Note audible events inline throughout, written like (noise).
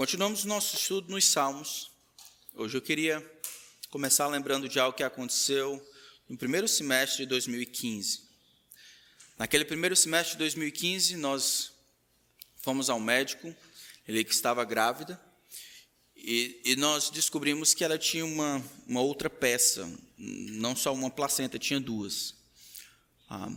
Continuamos nosso estudo nos Salmos. Hoje eu queria começar lembrando de algo que aconteceu no primeiro semestre de 2015. Naquele primeiro semestre de 2015, nós fomos ao médico, ele que estava grávida, e, e nós descobrimos que ela tinha uma, uma outra peça, não só uma placenta, tinha duas. Ah,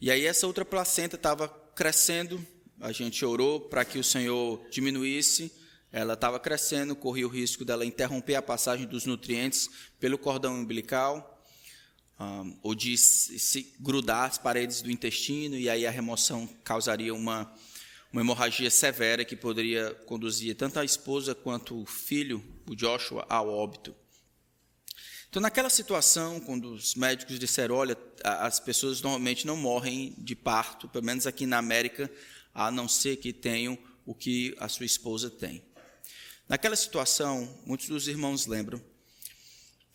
e aí essa outra placenta estava crescendo, a gente orou para que o Senhor diminuísse, ela estava crescendo, corria o risco dela interromper a passagem dos nutrientes pelo cordão umbilical, um, ou de se grudar as paredes do intestino, e aí a remoção causaria uma, uma hemorragia severa que poderia conduzir tanto a esposa quanto o filho, o Joshua, ao óbito. Então, naquela situação, quando os médicos disseram: olha, as pessoas normalmente não morrem de parto, pelo menos aqui na América, a não ser que tenham o que a sua esposa tem. Naquela situação, muitos dos irmãos lembram,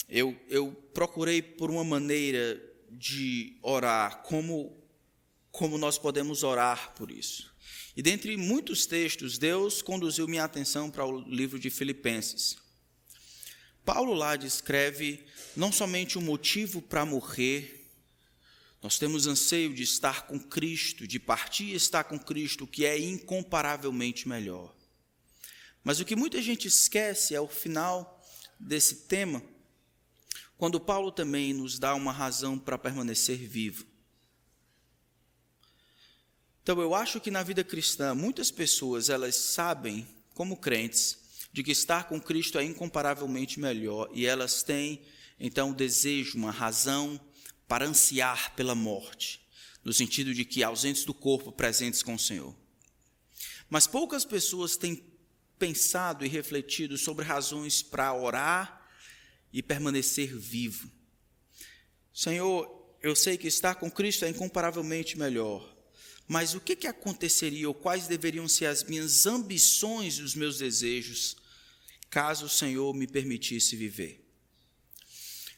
eu, eu procurei por uma maneira de orar, como, como nós podemos orar por isso. E dentre muitos textos, Deus conduziu minha atenção para o livro de Filipenses. Paulo lá descreve não somente o motivo para morrer, nós temos anseio de estar com Cristo, de partir e estar com Cristo, que é incomparavelmente melhor. Mas o que muita gente esquece é o final desse tema, quando Paulo também nos dá uma razão para permanecer vivo. Então eu acho que na vida cristã muitas pessoas elas sabem, como crentes, de que estar com Cristo é incomparavelmente melhor e elas têm então um desejo, uma razão para ansiar pela morte, no sentido de que ausentes do corpo, presentes com o Senhor. Mas poucas pessoas têm pensado e refletido sobre razões para orar e permanecer vivo. Senhor, eu sei que estar com Cristo é incomparavelmente melhor, mas o que, que aconteceria ou quais deveriam ser as minhas ambições e os meus desejos, caso o Senhor me permitisse viver?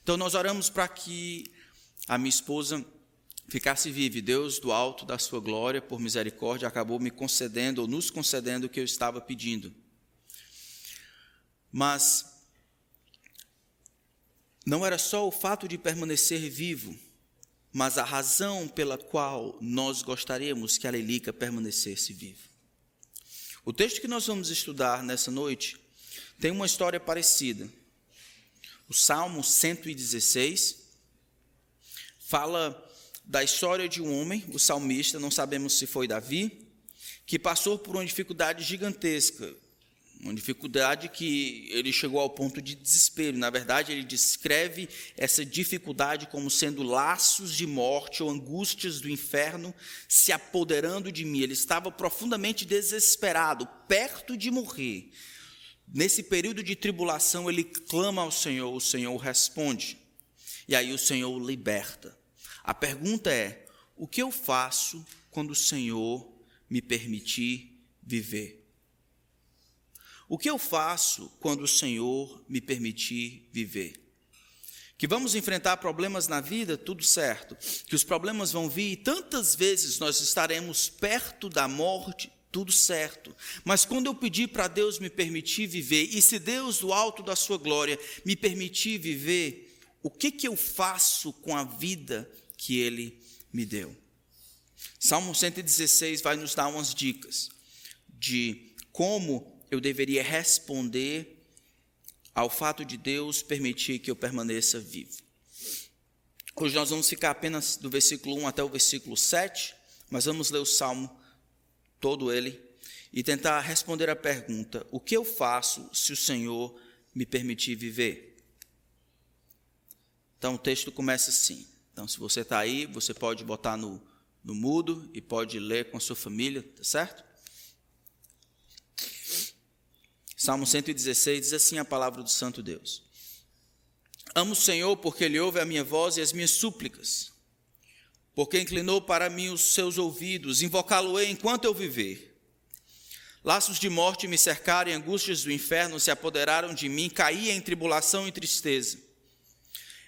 Então, nós oramos para que a minha esposa ficasse viva. Deus, do alto da sua glória, por misericórdia, acabou me concedendo ou nos concedendo o que eu estava pedindo. Mas não era só o fato de permanecer vivo, mas a razão pela qual nós gostaríamos que a Lelica permanecesse viva. O texto que nós vamos estudar nessa noite tem uma história parecida. O Salmo 116 fala da história de um homem, o salmista, não sabemos se foi Davi, que passou por uma dificuldade gigantesca uma dificuldade que ele chegou ao ponto de desespero. Na verdade, ele descreve essa dificuldade como sendo laços de morte ou angústias do inferno se apoderando de mim. Ele estava profundamente desesperado, perto de morrer. Nesse período de tribulação, ele clama ao Senhor, o Senhor responde. E aí o Senhor o liberta. A pergunta é: o que eu faço quando o Senhor me permitir viver? O que eu faço quando o Senhor me permitir viver? Que vamos enfrentar problemas na vida, tudo certo. Que os problemas vão vir e tantas vezes nós estaremos perto da morte, tudo certo. Mas quando eu pedir para Deus me permitir viver, e se Deus do alto da sua glória me permitir viver, o que que eu faço com a vida que ele me deu? Salmo 116 vai nos dar umas dicas de como eu deveria responder ao fato de Deus permitir que eu permaneça vivo. Hoje nós vamos ficar apenas do versículo 1 até o versículo 7, mas vamos ler o salmo todo ele e tentar responder a pergunta: o que eu faço se o Senhor me permitir viver? Então o texto começa assim. Então, se você está aí, você pode botar no, no mudo e pode ler com a sua família, tá certo? Salmo 116 diz assim a palavra do Santo Deus: Amo o Senhor porque Ele ouve a minha voz e as minhas súplicas, porque inclinou para mim os seus ouvidos, invocá-lo-ei enquanto eu viver. Laços de morte me cercaram e angústias do inferno se apoderaram de mim, caí em tribulação e tristeza.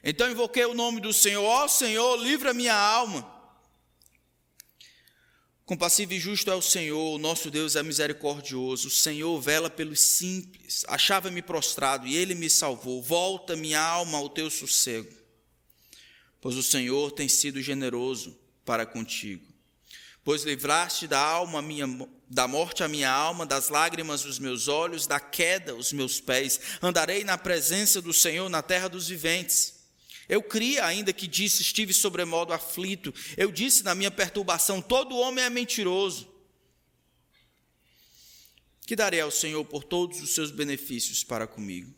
Então invoquei o nome do Senhor, ó Senhor, livra minha alma. Compassivo e justo é o Senhor, o nosso Deus é misericordioso. O Senhor vela pelos simples. Achava-me prostrado e ele me salvou. Volta minha alma ao teu sossego. Pois o Senhor tem sido generoso para contigo. Pois livraste da alma minha, da morte a minha alma, das lágrimas os meus olhos, da queda os meus pés. Andarei na presença do Senhor na terra dos viventes. Eu cria, ainda que disse, estive sobremodo aflito. Eu disse na minha perturbação: todo homem é mentiroso. Que darei ao Senhor por todos os seus benefícios para comigo?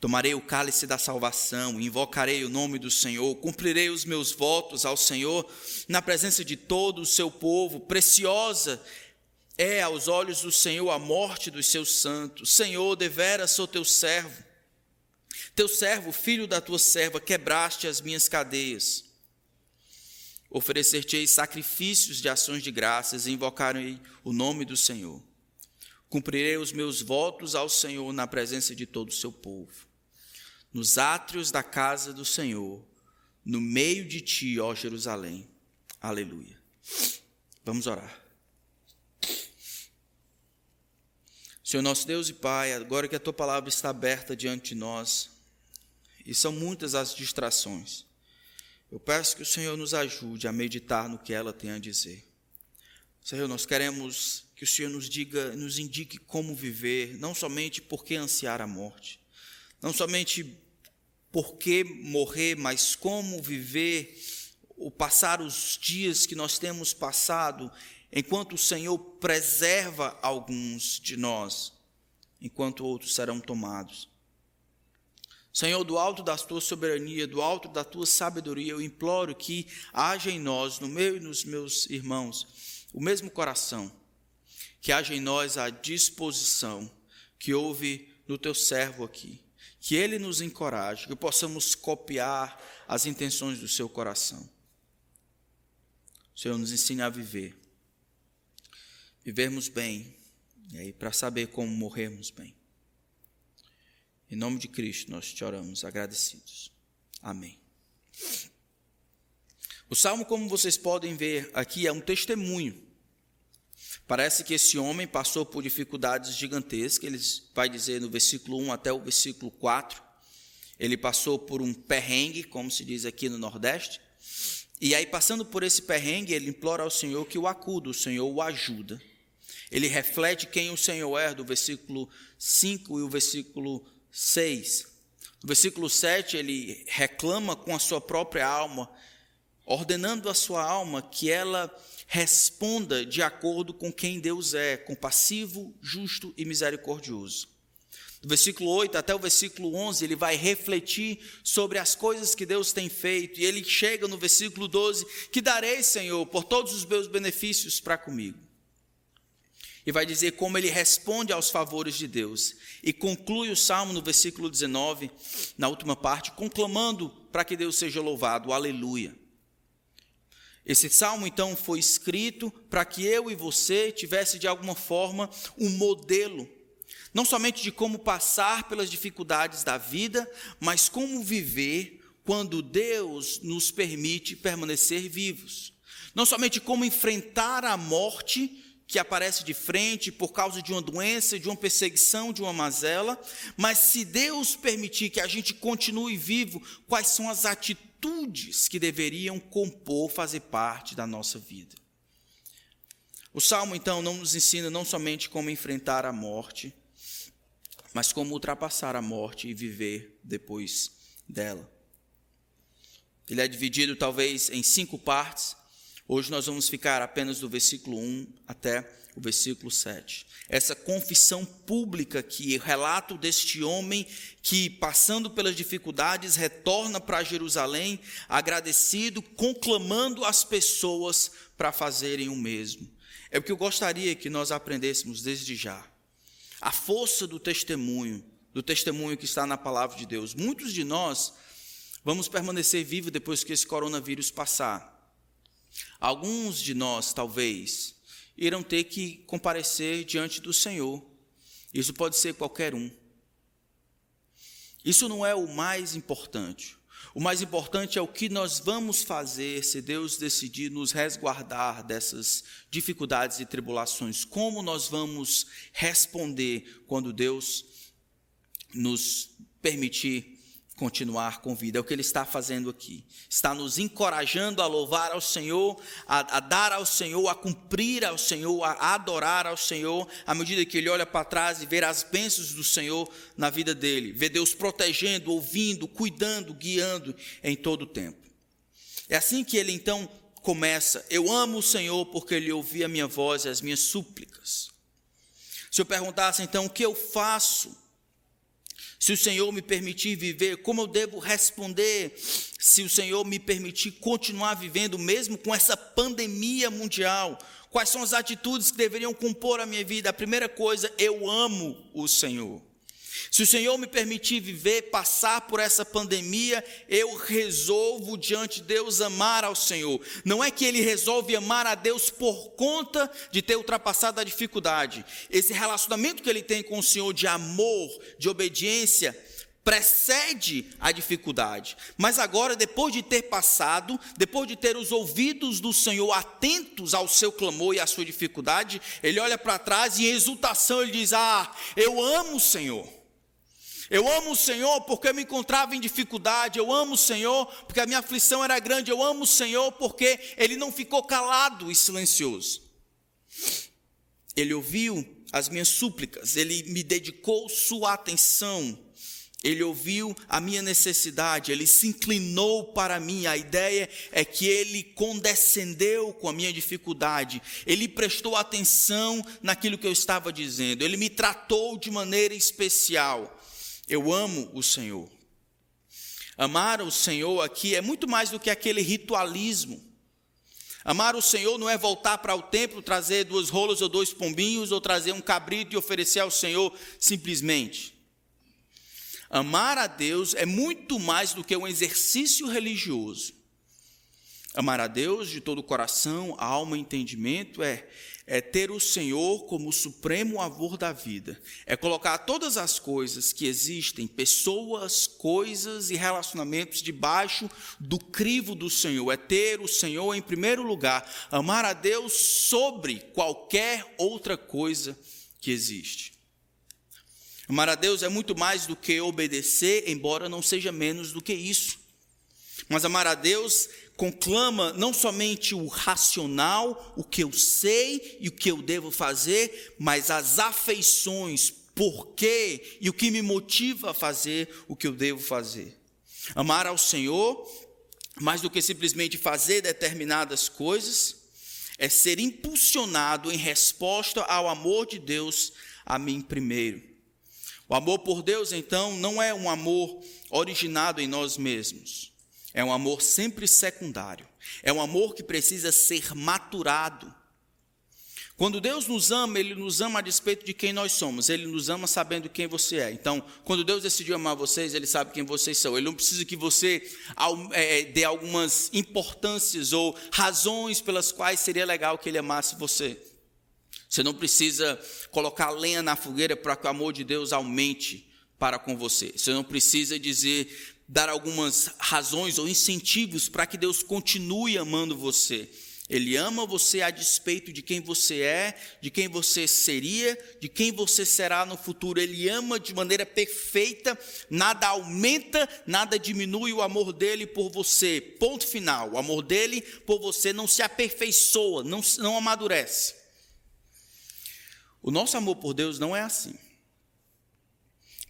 Tomarei o cálice da salvação, invocarei o nome do Senhor, cumprirei os meus votos ao Senhor na presença de todo o seu povo. Preciosa é aos olhos do Senhor a morte dos seus santos. Senhor, devera sou teu servo teu servo, filho da tua serva, quebraste as minhas cadeias. Oferecer-te-ei sacrifícios de ações de graças e invocarei o nome do Senhor. Cumprirei os meus votos ao Senhor na presença de todo o seu povo. Nos átrios da casa do Senhor, no meio de ti, ó Jerusalém. Aleluia. Vamos orar. Senhor nosso Deus e Pai, agora que a tua palavra está aberta diante de nós, e são muitas as distrações. Eu peço que o Senhor nos ajude a meditar no que ela tem a dizer. Senhor, nós queremos que o Senhor nos diga, nos indique como viver, não somente por que ansiar a morte, não somente por que morrer, mas como viver o passar os dias que nós temos passado, enquanto o Senhor preserva alguns de nós, enquanto outros serão tomados. Senhor, do alto da tua soberania, do alto da tua sabedoria, eu imploro que haja em nós, no meu e nos meus irmãos, o mesmo coração, que haja em nós a disposição que houve no teu servo aqui, que ele nos encoraje, que possamos copiar as intenções do seu coração. Senhor, nos ensine a viver, vivermos bem, e aí para saber como morrermos bem. Em nome de Cristo nós te oramos agradecidos. Amém. O salmo, como vocês podem ver aqui, é um testemunho. Parece que esse homem passou por dificuldades gigantescas, ele vai dizer no versículo 1 até o versículo 4. Ele passou por um perrengue, como se diz aqui no Nordeste. E aí, passando por esse perrengue, ele implora ao Senhor que o acuda, o Senhor o ajuda. Ele reflete quem o Senhor é, do versículo 5 e o versículo 6. No versículo 7, ele reclama com a sua própria alma, ordenando a sua alma que ela responda de acordo com quem Deus é, compassivo, justo e misericordioso. Do versículo 8 até o versículo 11, ele vai refletir sobre as coisas que Deus tem feito, e ele chega no versículo 12: Que darei, Senhor, por todos os meus benefícios para comigo e vai dizer como ele responde aos favores de Deus. E conclui o salmo no versículo 19, na última parte, conclamando para que Deus seja louvado. Aleluia. Esse salmo então foi escrito para que eu e você tivesse de alguma forma um modelo, não somente de como passar pelas dificuldades da vida, mas como viver quando Deus nos permite permanecer vivos. Não somente como enfrentar a morte, que aparece de frente por causa de uma doença, de uma perseguição, de uma mazela, mas se Deus permitir que a gente continue vivo, quais são as atitudes que deveriam compor, fazer parte da nossa vida? O salmo então não nos ensina não somente como enfrentar a morte, mas como ultrapassar a morte e viver depois dela. Ele é dividido talvez em cinco partes. Hoje nós vamos ficar apenas do versículo 1 até o versículo 7. Essa confissão pública que relato deste homem que, passando pelas dificuldades, retorna para Jerusalém agradecido, conclamando as pessoas para fazerem o mesmo. É o que eu gostaria que nós aprendêssemos desde já. A força do testemunho, do testemunho que está na palavra de Deus. Muitos de nós vamos permanecer vivos depois que esse coronavírus passar. Alguns de nós, talvez, irão ter que comparecer diante do Senhor. Isso pode ser qualquer um. Isso não é o mais importante. O mais importante é o que nós vamos fazer se Deus decidir nos resguardar dessas dificuldades e tribulações. Como nós vamos responder quando Deus nos permitir continuar com vida. É o que ele está fazendo aqui. Está nos encorajando a louvar ao Senhor, a, a, dar ao Senhor, a cumprir ao Senhor, a adorar ao Senhor, à medida que ele olha para trás e vê as bênçãos do Senhor na vida dele. Vê Deus protegendo, ouvindo, cuidando, guiando em todo o tempo. É assim que ele então começa: Eu amo o Senhor porque ele ouvia a minha voz e as minhas súplicas. Se eu perguntasse então o que eu faço se o Senhor me permitir viver, como eu devo responder se o Senhor me permitir continuar vivendo, mesmo com essa pandemia mundial? Quais são as atitudes que deveriam compor a minha vida? A primeira coisa, eu amo o Senhor. Se o Senhor me permitir viver, passar por essa pandemia, eu resolvo diante de Deus amar ao Senhor. Não é que ele resolve amar a Deus por conta de ter ultrapassado a dificuldade. Esse relacionamento que ele tem com o Senhor de amor, de obediência, precede a dificuldade. Mas agora, depois de ter passado, depois de ter os ouvidos do Senhor atentos ao seu clamor e à sua dificuldade, ele olha para trás e em exultação ele diz: Ah, eu amo o Senhor. Eu amo o Senhor porque eu me encontrava em dificuldade. Eu amo o Senhor porque a minha aflição era grande. Eu amo o Senhor porque Ele não ficou calado e silencioso. Ele ouviu as minhas súplicas. Ele me dedicou sua atenção. Ele ouviu a minha necessidade, ele se inclinou para mim. A ideia é que ele condescendeu com a minha dificuldade, ele prestou atenção naquilo que eu estava dizendo, ele me tratou de maneira especial. Eu amo o Senhor. Amar o Senhor aqui é muito mais do que aquele ritualismo. Amar o Senhor não é voltar para o templo, trazer duas rolas ou dois pombinhos, ou trazer um cabrito e oferecer ao Senhor simplesmente. Amar a Deus é muito mais do que um exercício religioso. Amar a Deus de todo o coração, alma e entendimento é é ter o Senhor como o supremo amor da vida, é colocar todas as coisas que existem, pessoas, coisas e relacionamentos debaixo do crivo do Senhor, é ter o Senhor em primeiro lugar, amar a Deus sobre qualquer outra coisa que existe. Amar a Deus é muito mais do que obedecer, embora não seja menos do que isso. Mas amar a Deus conclama não somente o racional, o que eu sei e o que eu devo fazer, mas as afeições, por quê e o que me motiva a fazer o que eu devo fazer. Amar ao Senhor, mais do que simplesmente fazer determinadas coisas, é ser impulsionado em resposta ao amor de Deus a mim primeiro. O amor por Deus, então, não é um amor originado em nós mesmos. É um amor sempre secundário. É um amor que precisa ser maturado. Quando Deus nos ama, Ele nos ama a despeito de quem nós somos. Ele nos ama sabendo quem você é. Então, quando Deus decidiu amar vocês, Ele sabe quem vocês são. Ele não precisa que você é, dê algumas importâncias ou razões pelas quais seria legal que Ele amasse você. Você não precisa colocar lenha na fogueira para que o amor de Deus aumente para com você. Você não precisa dizer dar algumas razões ou incentivos para que Deus continue amando você. Ele ama você a despeito de quem você é, de quem você seria, de quem você será no futuro. Ele ama de maneira perfeita, nada aumenta, nada diminui o amor dele por você. Ponto final. O amor dele por você não se aperfeiçoa, não, não amadurece. O nosso amor por Deus não é assim.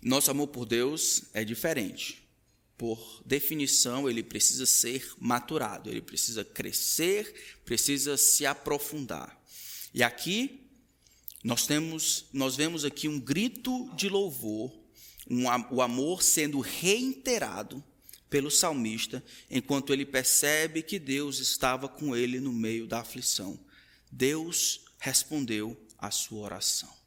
Nosso amor por Deus é diferente por definição, ele precisa ser maturado, ele precisa crescer, precisa se aprofundar. E aqui nós temos, nós vemos aqui um grito de louvor, um, o amor sendo reiterado pelo salmista, enquanto ele percebe que Deus estava com ele no meio da aflição. Deus respondeu à sua oração.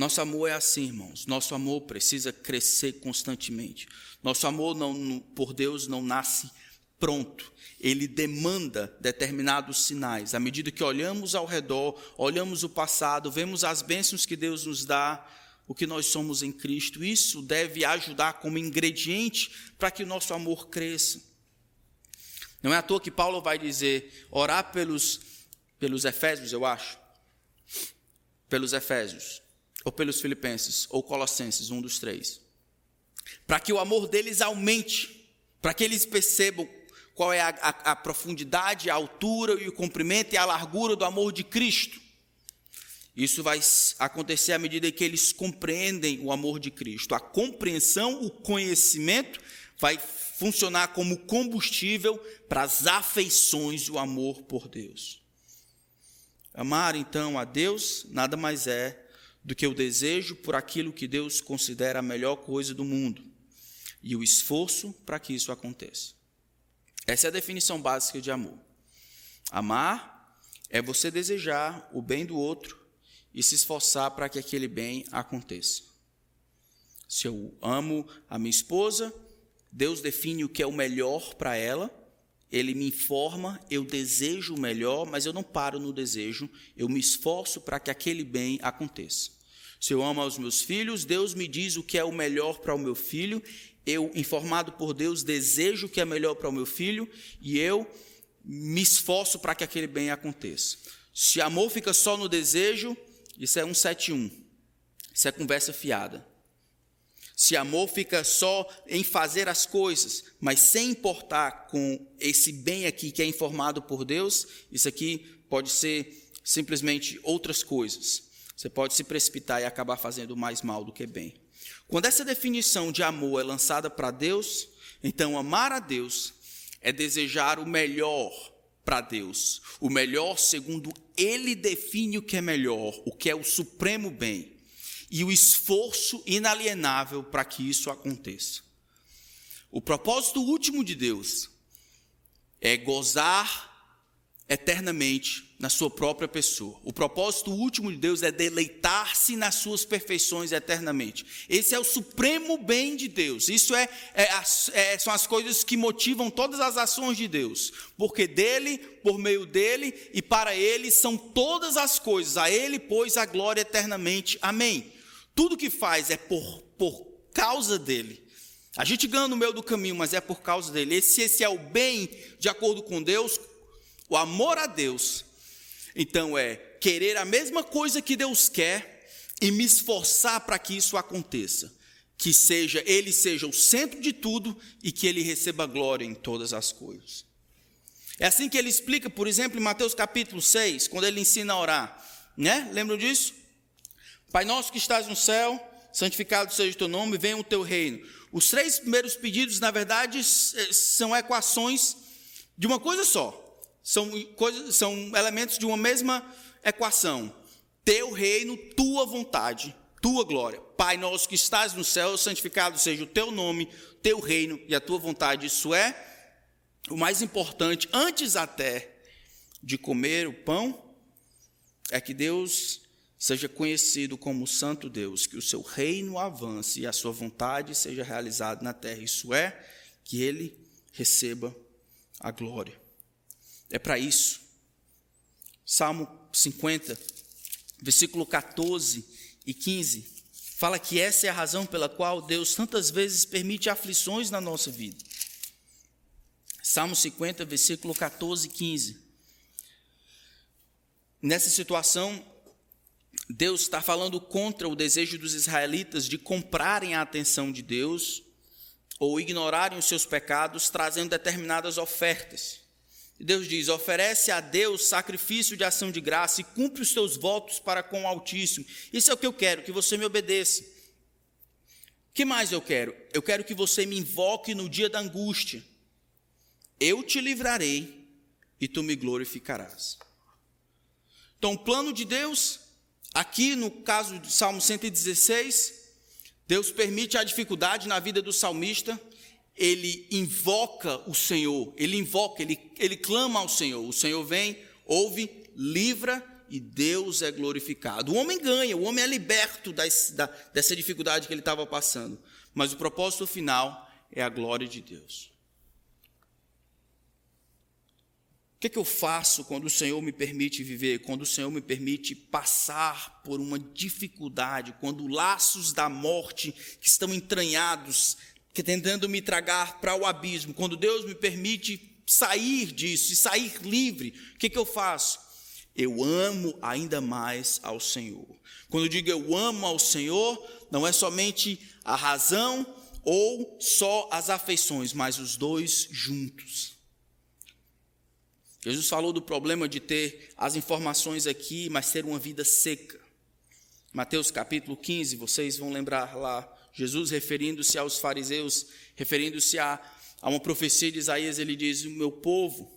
Nosso amor é assim, irmãos. Nosso amor precisa crescer constantemente. Nosso amor não, por Deus não nasce pronto. Ele demanda determinados sinais. À medida que olhamos ao redor, olhamos o passado, vemos as bênçãos que Deus nos dá, o que nós somos em Cristo. Isso deve ajudar como ingrediente para que o nosso amor cresça. Não é à toa que Paulo vai dizer, orar pelos, pelos Efésios, eu acho. Pelos Efésios, ou pelos Filipenses, ou Colossenses, um dos três. Para que o amor deles aumente, para que eles percebam qual é a, a, a profundidade, a altura e o comprimento e a largura do amor de Cristo. Isso vai acontecer à medida que eles compreendem o amor de Cristo. A compreensão, o conhecimento vai funcionar como combustível para as afeições e o amor por Deus. Amar então a Deus nada mais é do que o desejo por aquilo que Deus considera a melhor coisa do mundo e o esforço para que isso aconteça. Essa é a definição básica de amor. Amar é você desejar o bem do outro e se esforçar para que aquele bem aconteça. Se eu amo a minha esposa, Deus define o que é o melhor para ela, ele me informa, eu desejo o melhor, mas eu não paro no desejo, eu me esforço para que aquele bem aconteça. Se eu amo aos meus filhos, Deus me diz o que é o melhor para o meu filho, eu, informado por Deus, desejo o que é melhor para o meu filho e eu me esforço para que aquele bem aconteça. Se amor fica só no desejo, isso é 171. Isso é conversa fiada. Se amor fica só em fazer as coisas, mas sem importar com esse bem aqui que é informado por Deus, isso aqui pode ser simplesmente outras coisas. Você pode se precipitar e acabar fazendo mais mal do que bem. Quando essa definição de amor é lançada para Deus, então amar a Deus é desejar o melhor para Deus, o melhor segundo Ele define o que é melhor, o que é o supremo bem, e o esforço inalienável para que isso aconteça. O propósito último de Deus é gozar eternamente na sua própria pessoa. O propósito último de Deus é deleitar-se nas suas perfeições eternamente. Esse é o supremo bem de Deus. Isso é, é, é, são as coisas que motivam todas as ações de Deus. Porque dele, por meio dele e para ele são todas as coisas. A ele, pois, a glória eternamente. Amém. Tudo que faz é por, por causa dele. A gente ganha no meio do caminho, mas é por causa dele. Esse, esse é o bem de acordo com Deus, o amor a Deus, então é querer a mesma coisa que Deus quer e me esforçar para que isso aconteça. Que seja ele seja o centro de tudo e que ele receba glória em todas as coisas. É assim que ele explica, por exemplo, em Mateus capítulo 6, quando ele ensina a orar, né? Lembram disso? Pai nosso que estás no céu, santificado seja o teu nome, venha o teu reino. Os três primeiros pedidos, na verdade, são equações de uma coisa só. São, coisas, são elementos de uma mesma equação. Teu reino, tua vontade, tua glória. Pai nosso que estás no céu, santificado seja o teu nome, teu reino e a tua vontade. Isso é o mais importante, antes até de comer o pão, é que Deus seja conhecido como Santo Deus, que o seu reino avance e a sua vontade seja realizada na terra. Isso é, que ele receba a glória. É para isso. Salmo 50, versículo 14 e 15, fala que essa é a razão pela qual Deus tantas vezes permite aflições na nossa vida. Salmo 50, versículo 14 e 15. Nessa situação, Deus está falando contra o desejo dos israelitas de comprarem a atenção de Deus ou ignorarem os seus pecados, trazendo determinadas ofertas. Deus diz: oferece a Deus sacrifício de ação de graça e cumpre os teus votos para com o Altíssimo. Isso é o que eu quero, que você me obedeça. O que mais eu quero? Eu quero que você me invoque no dia da angústia. Eu te livrarei e tu me glorificarás. Então, o plano de Deus, aqui no caso do Salmo 116, Deus permite a dificuldade na vida do salmista ele invoca o Senhor, ele invoca, ele, ele clama ao Senhor. O Senhor vem, ouve, livra e Deus é glorificado. O homem ganha, o homem é liberto da, dessa dificuldade que ele estava passando. Mas o propósito final é a glória de Deus. que, é que eu faço quando o Senhor me permite viver, quando o Senhor me permite passar por uma dificuldade, quando laços da morte que estão entranhados, que tentando me tragar para o abismo, quando Deus me permite sair disso e sair livre, o que, que eu faço? Eu amo ainda mais ao Senhor. Quando eu digo eu amo ao Senhor, não é somente a razão ou só as afeições, mas os dois juntos. Jesus falou do problema de ter as informações aqui, mas ter uma vida seca. Mateus capítulo 15, vocês vão lembrar lá, Jesus referindo-se aos fariseus, referindo-se a, a uma profecia de Isaías, ele diz: O meu povo,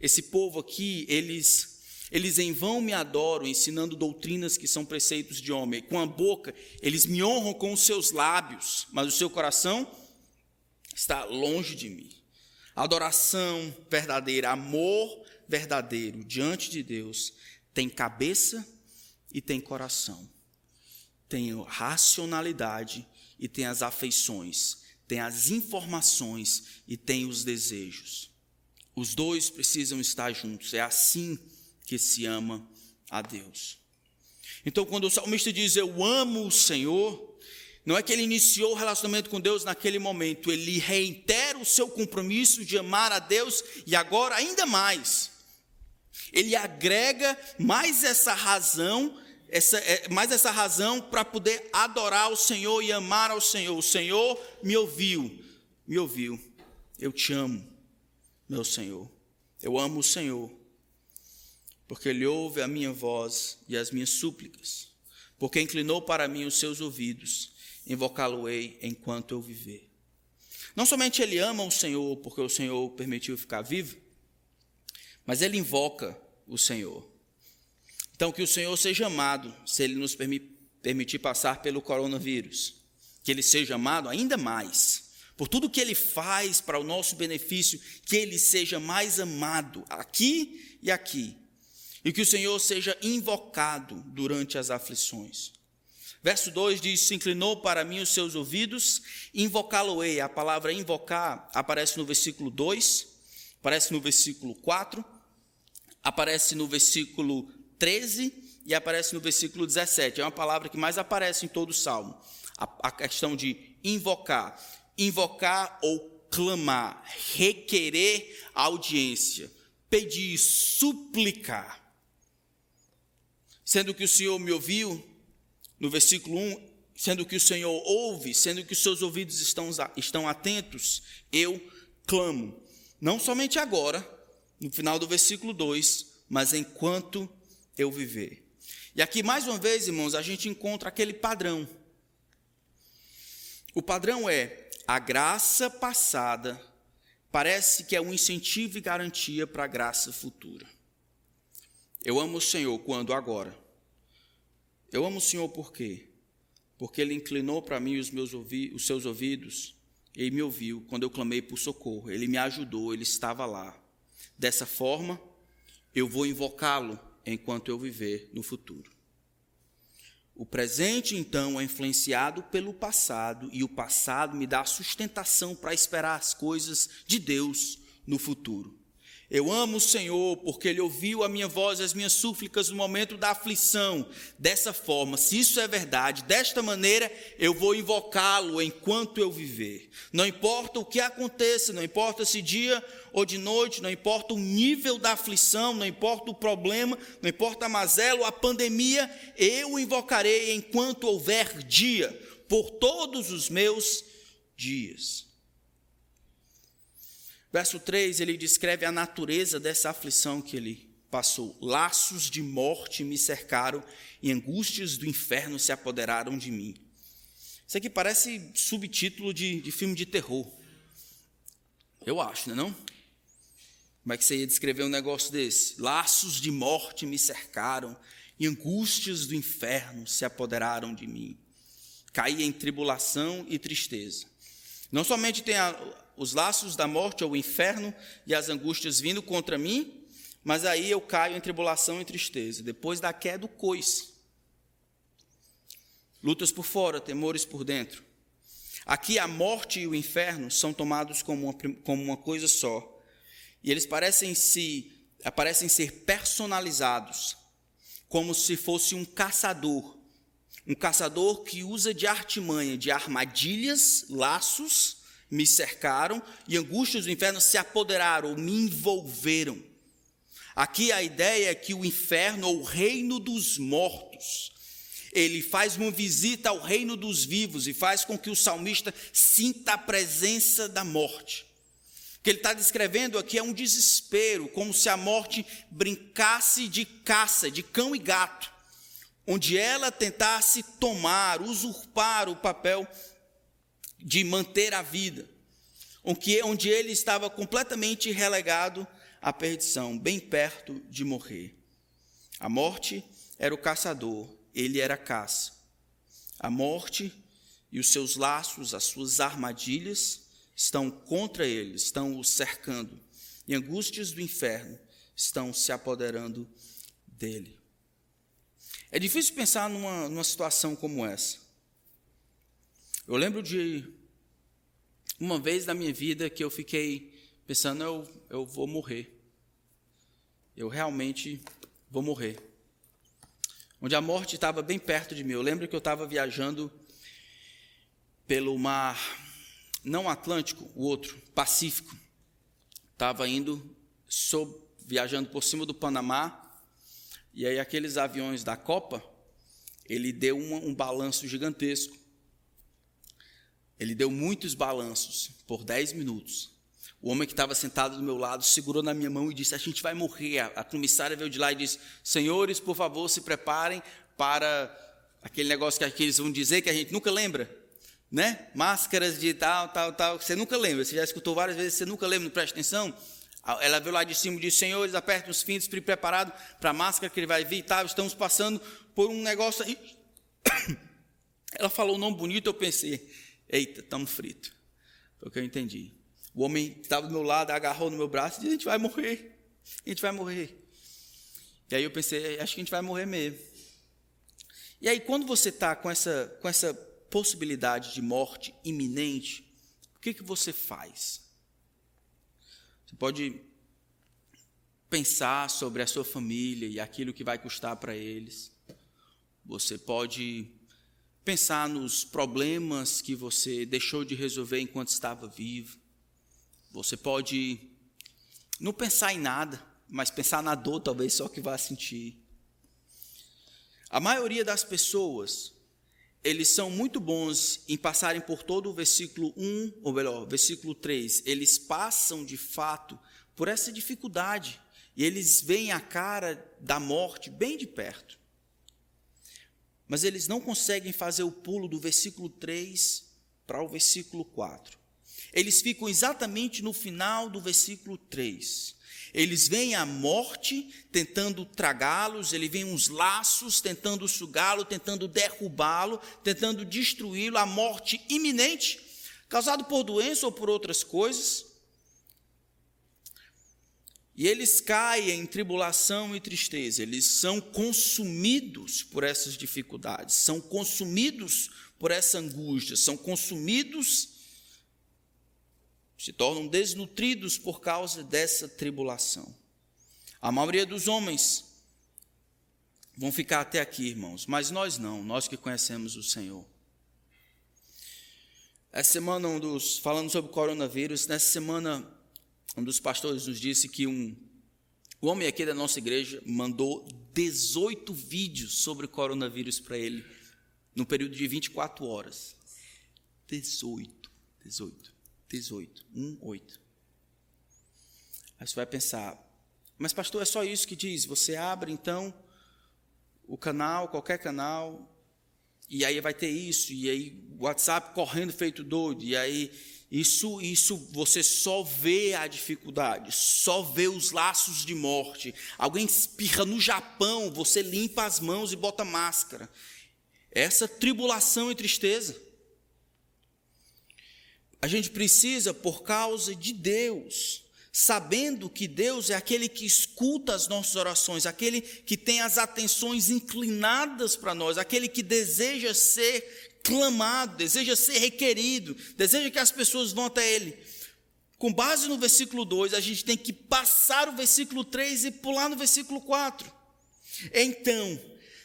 esse povo aqui, eles eles em vão me adoram, ensinando doutrinas que são preceitos de homem. Com a boca, eles me honram com os seus lábios, mas o seu coração está longe de mim. Adoração verdadeira, amor verdadeiro diante de Deus tem cabeça e tem coração. Tem racionalidade e tem as afeições, tem as informações e tem os desejos. Os dois precisam estar juntos. É assim que se ama a Deus. Então, quando o salmista diz eu amo o Senhor, não é que ele iniciou o relacionamento com Deus naquele momento, ele reitera o seu compromisso de amar a Deus e agora ainda mais. Ele agrega mais essa razão, essa, é, mais essa razão para poder adorar o Senhor e amar ao Senhor. O Senhor me ouviu, me ouviu. Eu te amo, meu Senhor. Eu amo o Senhor, porque Ele ouve a minha voz e as minhas súplicas, porque inclinou para mim os seus ouvidos invocá-lo-ei enquanto eu viver. Não somente ele ama o Senhor porque o Senhor permitiu ficar vivo, mas ele invoca o Senhor. Então, que o Senhor seja amado, se ele nos permitir passar pelo coronavírus. Que ele seja amado ainda mais, por tudo que ele faz para o nosso benefício, que ele seja mais amado aqui e aqui. E que o Senhor seja invocado durante as aflições. Verso 2 diz: Se inclinou para mim os seus ouvidos, invocá-lo-ei. A palavra invocar aparece no versículo 2, aparece no versículo 4, aparece no versículo 13 e aparece no versículo 17. É uma palavra que mais aparece em todo o salmo. A, a questão de invocar. Invocar ou clamar, requerer audiência, pedir, suplicar. Sendo que o Senhor me ouviu, no versículo 1, sendo que o Senhor ouve, sendo que os seus ouvidos estão, estão atentos, eu clamo. Não somente agora, no final do versículo 2, mas enquanto eu viver. E aqui, mais uma vez, irmãos, a gente encontra aquele padrão. O padrão é a graça passada parece que é um incentivo e garantia para a graça futura. Eu amo o Senhor quando agora. Eu amo o Senhor por quê? Porque Ele inclinou para mim os, meus ouvi os seus ouvidos e me ouviu quando eu clamei por socorro. Ele me ajudou, Ele estava lá. Dessa forma, eu vou invocá-lo enquanto eu viver no futuro. O presente, então, é influenciado pelo passado, e o passado me dá sustentação para esperar as coisas de Deus no futuro. Eu amo o Senhor porque Ele ouviu a minha voz e as minhas súplicas no momento da aflição. Dessa forma, se isso é verdade, desta maneira eu vou invocá-lo enquanto eu viver. Não importa o que aconteça, não importa se dia ou de noite, não importa o nível da aflição, não importa o problema, não importa a mazela a pandemia, eu o invocarei enquanto houver dia, por todos os meus dias. Verso 3, ele descreve a natureza dessa aflição que ele passou. Laços de morte me cercaram e angústias do inferno se apoderaram de mim. Isso aqui parece subtítulo de, de filme de terror. Eu acho, não é não? Como é que você ia descrever um negócio desse? Laços de morte me cercaram e angústias do inferno se apoderaram de mim. Caí em tribulação e tristeza. Não somente tem a, os laços da morte ou o inferno e as angústias vindo contra mim, mas aí eu caio em tribulação e tristeza. Depois da queda, o coice. Lutas por fora, temores por dentro. Aqui a morte e o inferno são tomados como uma, como uma coisa só. E eles parecem se parecem ser personalizados, como se fosse um caçador. Um caçador que usa de artimanha, de armadilhas, laços, me cercaram e angústias do inferno se apoderaram, me envolveram. Aqui a ideia é que o inferno, ou o reino dos mortos, ele faz uma visita ao reino dos vivos e faz com que o salmista sinta a presença da morte. O que ele está descrevendo aqui é um desespero, como se a morte brincasse de caça, de cão e gato, onde ela tentasse tomar, usurpar o papel de manter a vida, onde ele estava completamente relegado à perdição, bem perto de morrer. A morte era o caçador, ele era a caça. A morte e os seus laços, as suas armadilhas, estão contra ele, estão o cercando, e angústias do inferno estão se apoderando dele. É difícil pensar numa, numa situação como essa. Eu lembro de uma vez na minha vida que eu fiquei pensando, eu, eu vou morrer. Eu realmente vou morrer. Onde a morte estava bem perto de mim. Eu lembro que eu estava viajando pelo mar, não Atlântico, o outro, Pacífico. Estava indo, sob, viajando por cima do Panamá. E aí aqueles aviões da Copa, ele deu uma, um balanço gigantesco. Ele deu muitos balanços por 10 minutos. O homem que estava sentado do meu lado segurou na minha mão e disse: A gente vai morrer. A comissária veio de lá e disse: Senhores, por favor, se preparem para aquele negócio que eles vão dizer que a gente nunca lembra, né? Máscaras de tal, tal, tal, você nunca lembra. Você já escutou várias vezes, você nunca lembra, não presta atenção. Ela veio lá de cima e disse: Senhores, apertem os cintos, fiquem preparados para a máscara que ele vai vir e tal. Estamos passando por um negócio. (coughs) Ela falou um nome bonito, eu pensei: Eita, estamos fritos. Foi o que eu entendi. O homem que estava do meu lado agarrou no meu braço e disse: A gente vai morrer. A gente vai morrer. E aí eu pensei: Acho que a gente vai morrer mesmo. E aí, quando você está com essa, com essa possibilidade de morte iminente, o que, que você faz? Você pode pensar sobre a sua família e aquilo que vai custar para eles. Você pode pensar nos problemas que você deixou de resolver enquanto estava vivo. Você pode não pensar em nada, mas pensar na dor talvez só que vá sentir. A maioria das pessoas, eles são muito bons em passarem por todo o versículo 1, ou melhor, versículo 3. Eles passam de fato por essa dificuldade e eles veem a cara da morte bem de perto. Mas eles não conseguem fazer o pulo do versículo 3 para o versículo 4 eles ficam exatamente no final do versículo 3. Eles veem a morte tentando tragá-los, ele vem uns laços tentando sugá-lo, tentando derrubá-lo, tentando destruí-lo, a morte iminente, causada por doença ou por outras coisas. E eles caem em tribulação e tristeza, eles são consumidos por essas dificuldades, são consumidos por essa angústia, são consumidos se tornam desnutridos por causa dessa tribulação. A maioria dos homens vão ficar até aqui, irmãos, mas nós não, nós que conhecemos o Senhor. Essa semana, um dos, falando sobre coronavírus, nessa semana, um dos pastores nos disse que um, um homem aqui da nossa igreja mandou 18 vídeos sobre o coronavírus para ele, no período de 24 horas. 18, 18. 18, 1, 8. Aí você vai pensar, mas pastor, é só isso que diz? Você abre então o canal, qualquer canal, e aí vai ter isso, e aí o WhatsApp correndo feito doido, e aí isso, isso você só vê a dificuldade, só vê os laços de morte. Alguém espirra no Japão, você limpa as mãos e bota máscara. Essa tribulação e tristeza. A gente precisa, por causa de Deus, sabendo que Deus é aquele que escuta as nossas orações, aquele que tem as atenções inclinadas para nós, aquele que deseja ser clamado, deseja ser requerido, deseja que as pessoas vão até Ele. com base no versículo 2, a gente tem que passar o versículo 3 e pular no versículo 4. Então,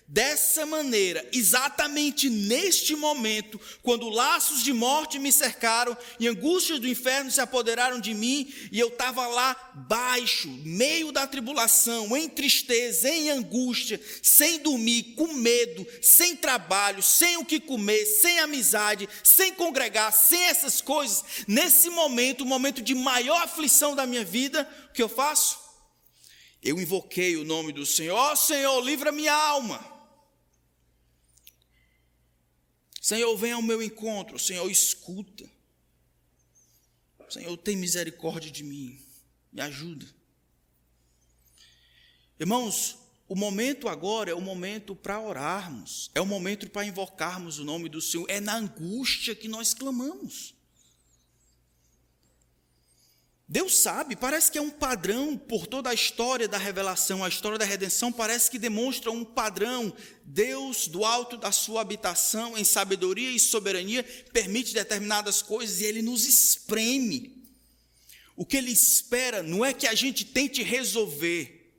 Dessa maneira, exatamente neste momento, quando laços de morte me cercaram e angústias do inferno se apoderaram de mim, e eu estava lá baixo, meio da tribulação, em tristeza, em angústia, sem dormir, com medo, sem trabalho, sem o que comer, sem amizade, sem congregar, sem essas coisas, nesse momento, o momento de maior aflição da minha vida, o que eu faço? Eu invoquei o nome do Senhor, ó oh, Senhor, livra minha alma. Senhor, vem ao meu encontro. Senhor, escuta. Senhor, tem misericórdia de mim. Me ajuda. Irmãos, o momento agora é o momento para orarmos, é o momento para invocarmos o nome do Senhor, é na angústia que nós clamamos. Deus sabe, parece que é um padrão por toda a história da revelação, a história da redenção parece que demonstra um padrão. Deus, do alto da sua habitação, em sabedoria e soberania, permite determinadas coisas e ele nos espreme. O que ele espera não é que a gente tente resolver,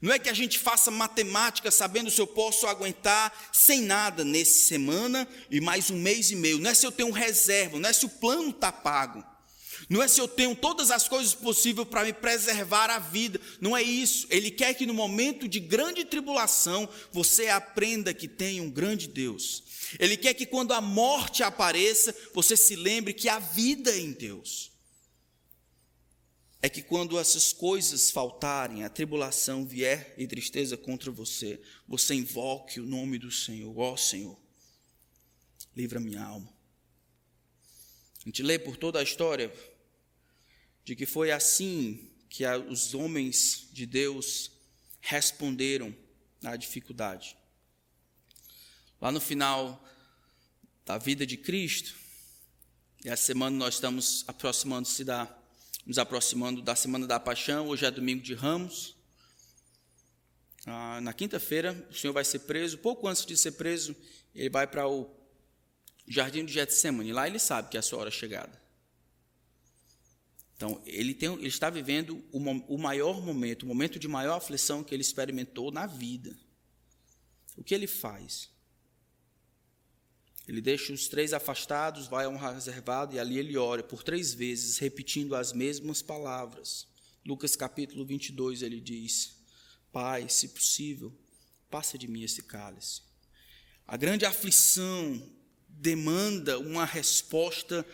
não é que a gente faça matemática sabendo se eu posso aguentar sem nada nessa semana e mais um mês e meio, não é se eu tenho reserva, não é se o plano está pago. Não é se eu tenho todas as coisas possíveis para me preservar a vida. Não é isso. Ele quer que no momento de grande tribulação você aprenda que tem um grande Deus. Ele quer que quando a morte apareça, você se lembre que há vida em Deus. É que quando essas coisas faltarem, a tribulação vier e tristeza contra você, você invoque o nome do Senhor. Ó oh, Senhor, livra minha alma. A gente lê por toda a história de que foi assim que os homens de Deus responderam à dificuldade. Lá no final da vida de Cristo, e a semana nós estamos aproximando-se da nos aproximando da semana da paixão, hoje é domingo de Ramos. Ah, na quinta-feira, o Senhor vai ser preso, pouco antes de ser preso, ele vai para o jardim de Getsemane. Lá ele sabe que é a sua hora chegada. Então, ele, tem, ele está vivendo o, o maior momento, o momento de maior aflição que ele experimentou na vida. O que ele faz? Ele deixa os três afastados, vai a um reservado e ali ele ora por três vezes, repetindo as mesmas palavras. Lucas capítulo 22, ele diz: Pai, se possível, passa de mim esse cálice. A grande aflição demanda uma resposta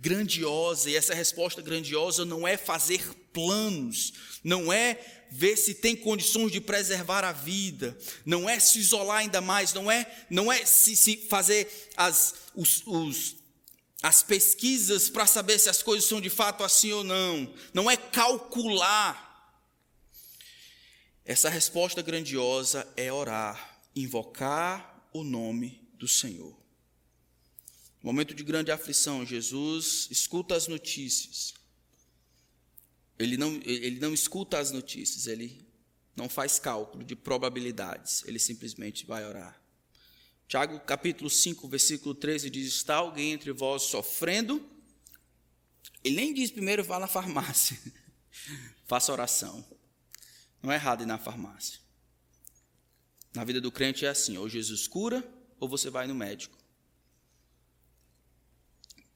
grandiosa, e essa resposta grandiosa não é fazer planos, não é ver se tem condições de preservar a vida, não é se isolar ainda mais, não é, não é se, se fazer as, os, os, as pesquisas para saber se as coisas são de fato assim ou não, não é calcular. Essa resposta grandiosa é orar, invocar o nome do Senhor. Momento de grande aflição, Jesus escuta as notícias. Ele não, ele não escuta as notícias, ele não faz cálculo de probabilidades, ele simplesmente vai orar. Tiago capítulo 5, versículo 13 diz: Está alguém entre vós sofrendo? Ele nem diz primeiro vá na farmácia, (laughs) faça oração. Não é errado ir na farmácia. Na vida do crente é assim: ou Jesus cura, ou você vai no médico.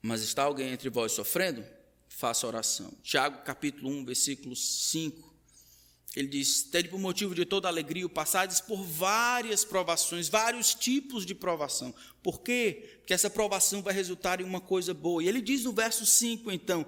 Mas está alguém entre vós sofrendo? Faça oração. Tiago capítulo 1, versículo 5. Ele diz: Tende por motivo de toda alegria o passades por várias provações, vários tipos de provação. Por quê? Porque essa provação vai resultar em uma coisa boa. E ele diz no verso 5, então: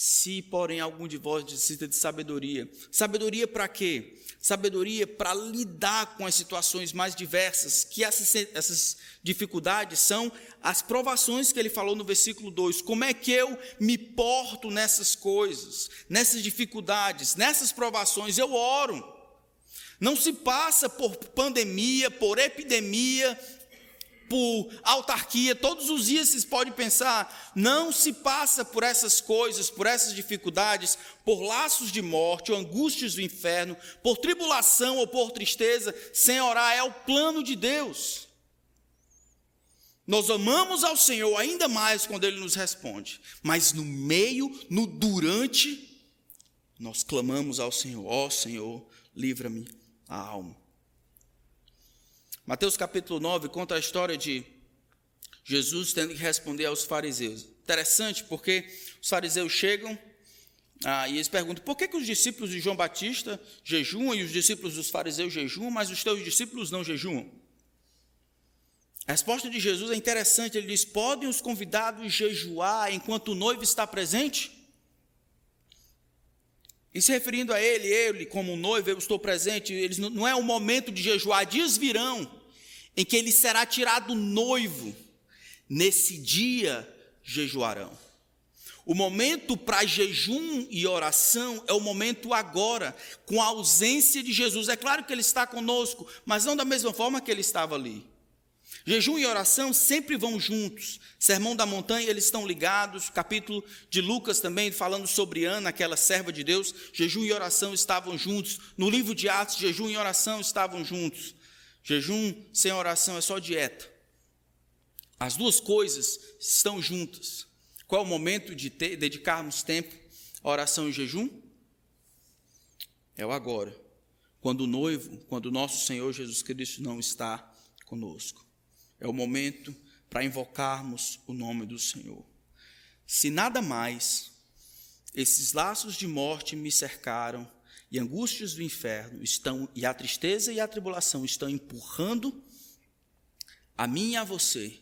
Se, porém, algum de vós necessita de sabedoria. Sabedoria para quê? sabedoria para lidar com as situações mais diversas, que essas, dificuldades são as provações que ele falou no versículo 2. Como é que eu me porto nessas coisas, nessas dificuldades, nessas provações? Eu oro. Não se passa por pandemia, por epidemia, por autarquia, todos os dias vocês podem pensar, não se passa por essas coisas, por essas dificuldades, por laços de morte ou angústias do inferno, por tribulação ou por tristeza, sem orar, é o plano de Deus. Nós amamos ao Senhor ainda mais quando Ele nos responde, mas no meio, no durante, nós clamamos ao Senhor: Ó oh, Senhor, livra-me a alma. Mateus capítulo 9 conta a história de Jesus tendo que responder aos fariseus. Interessante porque os fariseus chegam ah, e eles perguntam: por que, que os discípulos de João Batista jejuam e os discípulos dos fariseus jejuam, mas os teus discípulos não jejuam? A resposta de Jesus é interessante. Ele diz: Podem os convidados jejuar enquanto o noivo está presente? E se referindo a ele, ele como noivo, eu estou presente, eles não é o momento de jejuar, dias virão em que ele será tirado noivo. Nesse dia jejuarão. O momento para jejum e oração é o momento agora, com a ausência de Jesus. É claro que ele está conosco, mas não da mesma forma que ele estava ali. Jejum e oração sempre vão juntos. Sermão da montanha, eles estão ligados. Capítulo de Lucas também, falando sobre Ana, aquela serva de Deus. Jejum e oração estavam juntos. No livro de Atos, jejum e oração estavam juntos. Jejum sem oração é só dieta. As duas coisas estão juntas. Qual é o momento de ter, dedicarmos tempo à oração e jejum? É o agora. Quando o noivo, quando o nosso Senhor Jesus Cristo não está conosco. É o momento para invocarmos o nome do Senhor. Se nada mais, esses laços de morte me cercaram e angústias do inferno estão e a tristeza e a tribulação estão empurrando a mim e a você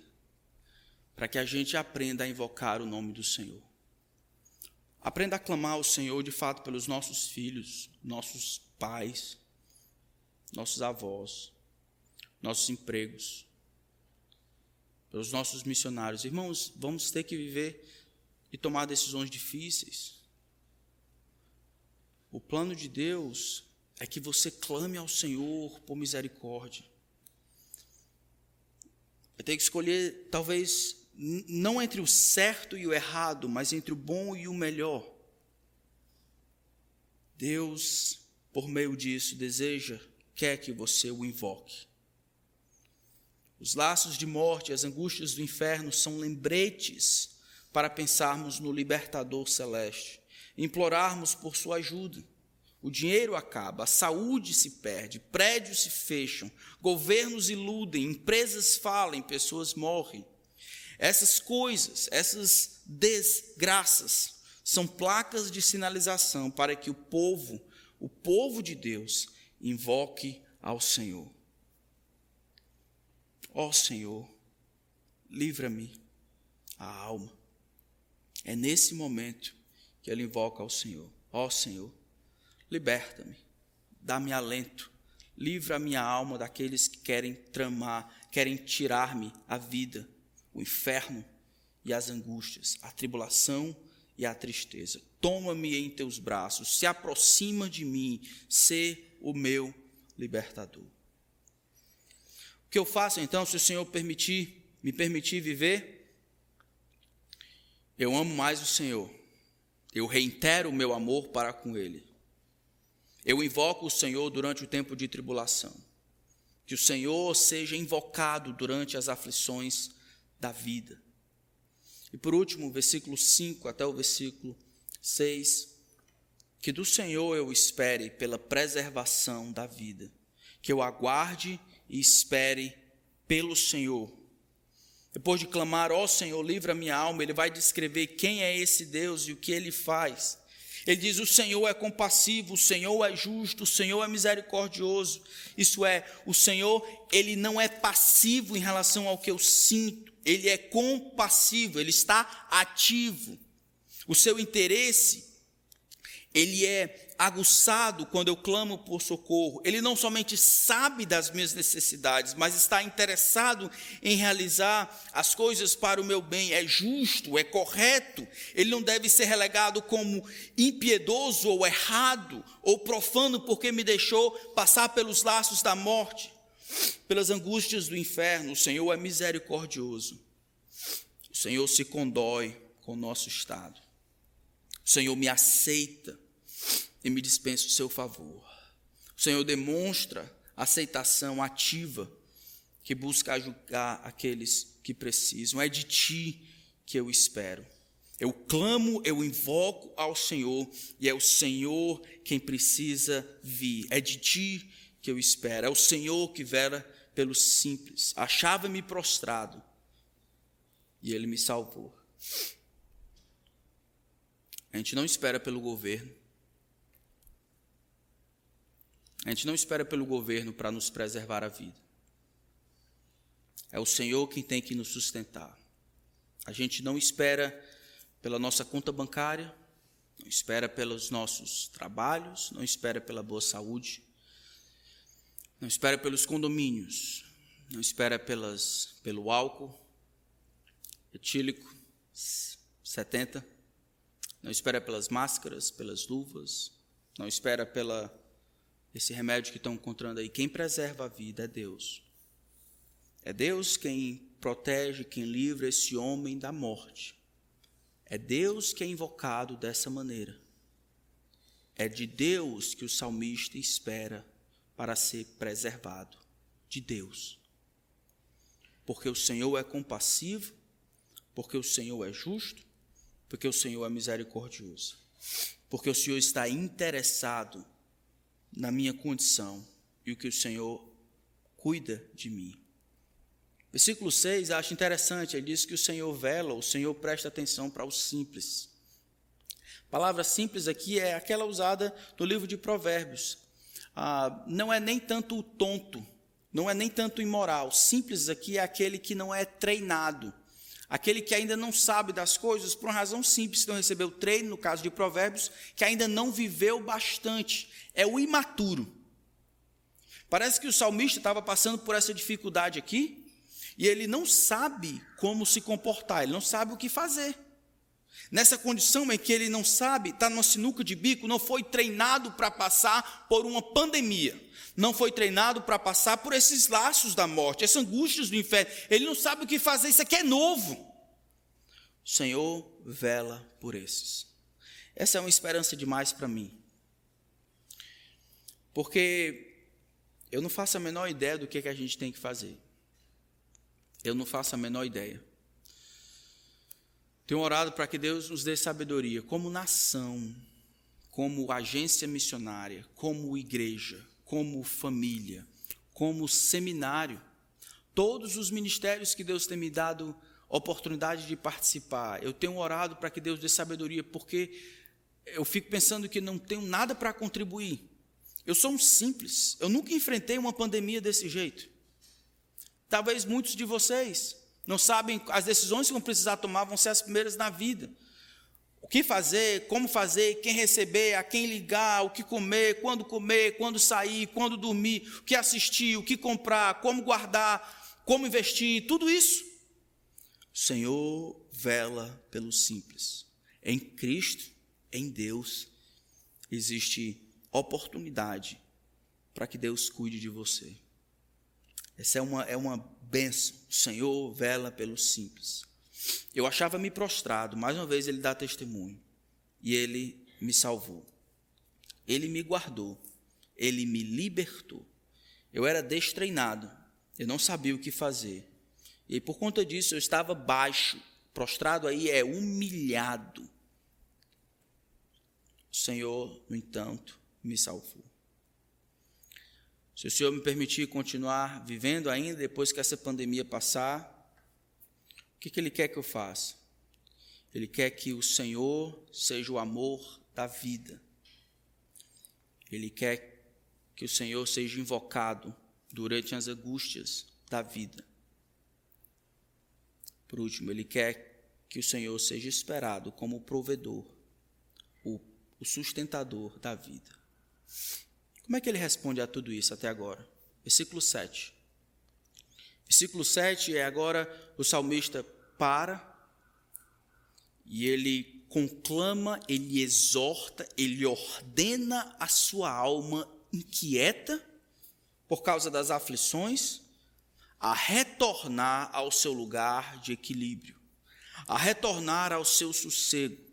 para que a gente aprenda a invocar o nome do Senhor. Aprenda a clamar o Senhor de fato pelos nossos filhos, nossos pais, nossos avós, nossos empregos, pelos nossos missionários. Irmãos, vamos ter que viver e tomar decisões difíceis. O plano de Deus é que você clame ao Senhor por misericórdia. Vai ter que escolher, talvez, não entre o certo e o errado, mas entre o bom e o melhor. Deus, por meio disso, deseja, quer que você o invoque. Os laços de morte, as angústias do inferno são lembretes para pensarmos no libertador celeste, implorarmos por sua ajuda. O dinheiro acaba, a saúde se perde, prédios se fecham, governos iludem, empresas falem, pessoas morrem. Essas coisas, essas desgraças, são placas de sinalização para que o povo, o povo de Deus, invoque ao Senhor. Ó oh, Senhor, livra-me a alma. É nesse momento que ele invoca ao Senhor. Ó oh, Senhor, liberta-me, dá-me alento, livra a minha alma daqueles que querem tramar, querem tirar-me a vida, o inferno e as angústias, a tribulação e a tristeza. Toma-me em teus braços, se aproxima de mim, sê o meu libertador. O que eu faço então, se o Senhor permitir, me permitir viver? Eu amo mais o Senhor. Eu reitero o meu amor para com Ele. Eu invoco o Senhor durante o tempo de tribulação. Que o Senhor seja invocado durante as aflições da vida. E por último, versículo 5 até o versículo 6. Que do Senhor eu espere pela preservação da vida. Que eu aguarde e espere pelo Senhor. Depois de clamar, ó oh, Senhor, livra minha alma, ele vai descrever quem é esse Deus e o que ele faz. Ele diz: O Senhor é compassivo, o Senhor é justo, o Senhor é misericordioso. Isso é, o Senhor, ele não é passivo em relação ao que eu sinto, ele é compassivo, ele está ativo. O seu interesse, ele é aguçado quando eu clamo por socorro. Ele não somente sabe das minhas necessidades, mas está interessado em realizar as coisas para o meu bem. É justo, é correto. Ele não deve ser relegado como impiedoso ou errado ou profano porque me deixou passar pelos laços da morte, pelas angústias do inferno. O Senhor é misericordioso. O Senhor se condói com o nosso estado. O Senhor me aceita e me dispensa o seu favor. O Senhor demonstra aceitação ativa que busca ajudar aqueles que precisam. É de ti que eu espero. Eu clamo, eu invoco ao Senhor, e é o Senhor quem precisa vir. É de ti que eu espero. É o Senhor que vera pelos simples. Achava-me prostrado, e ele me salvou. A gente não espera pelo governo. A gente não espera pelo governo para nos preservar a vida. É o Senhor quem tem que nos sustentar. A gente não espera pela nossa conta bancária, não espera pelos nossos trabalhos, não espera pela boa saúde, não espera pelos condomínios, não espera pelas, pelo álcool etílico 70, não espera pelas máscaras, pelas luvas, não espera pela esse remédio que estão encontrando aí. Quem preserva a vida é Deus. É Deus quem protege, quem livra esse homem da morte. É Deus que é invocado dessa maneira. É de Deus que o salmista espera para ser preservado. De Deus. Porque o Senhor é compassivo, porque o Senhor é justo, porque o Senhor é misericordioso. Porque o Senhor está interessado na minha condição e o que o Senhor cuida de mim. Versículo 6, acho interessante, ele diz que o Senhor vela, o Senhor presta atenção para os simples. A palavra simples aqui é aquela usada no livro de Provérbios. Ah, não é nem tanto o tonto, não é nem tanto o imoral. Simples aqui é aquele que não é treinado, aquele que ainda não sabe das coisas por uma razão simples, não recebeu treino, no caso de Provérbios, que ainda não viveu bastante. É o imaturo. Parece que o salmista estava passando por essa dificuldade aqui, e ele não sabe como se comportar, ele não sabe o que fazer. Nessa condição em que ele não sabe, está numa sinuca de bico, não foi treinado para passar por uma pandemia, não foi treinado para passar por esses laços da morte, essas angústias do inferno, ele não sabe o que fazer, isso aqui é novo. O Senhor vela por esses. Essa é uma esperança demais para mim, porque eu não faço a menor ideia do que, que a gente tem que fazer. Eu não faço a menor ideia. Tenho orado para que Deus nos dê sabedoria como nação, como agência missionária, como igreja, como família, como seminário. Todos os ministérios que Deus tem me dado oportunidade de participar, eu tenho orado para que Deus dê sabedoria, porque eu fico pensando que não tenho nada para contribuir. Eu sou um simples, eu nunca enfrentei uma pandemia desse jeito. Talvez muitos de vocês não sabem as decisões que vão precisar tomar vão ser as primeiras na vida. O que fazer, como fazer, quem receber, a quem ligar, o que comer, quando comer, quando sair, quando dormir, o que assistir, o que comprar, como guardar, como investir, tudo isso. O Senhor vela pelo simples. Em Cristo, em Deus, existe oportunidade para que Deus cuide de você. Essa é uma, é uma benção. O Senhor vela pelos simples. Eu achava-me prostrado, mais uma vez ele dá testemunho. E ele me salvou. Ele me guardou. Ele me libertou. Eu era destreinado. Eu não sabia o que fazer. E por conta disso eu estava baixo. Prostrado aí é humilhado. O Senhor, no entanto, me salvou. Se o Senhor me permitir continuar vivendo ainda depois que essa pandemia passar, o que, que Ele quer que eu faça? Ele quer que o Senhor seja o amor da vida. Ele quer que o Senhor seja invocado durante as angústias da vida. Por último, Ele quer que o Senhor seja esperado como o provedor, o, o sustentador da vida. Como é que ele responde a tudo isso até agora? Versículo 7. Versículo 7 é agora o salmista para e ele conclama, ele exorta, ele ordena a sua alma inquieta por causa das aflições a retornar ao seu lugar de equilíbrio, a retornar ao seu sossego.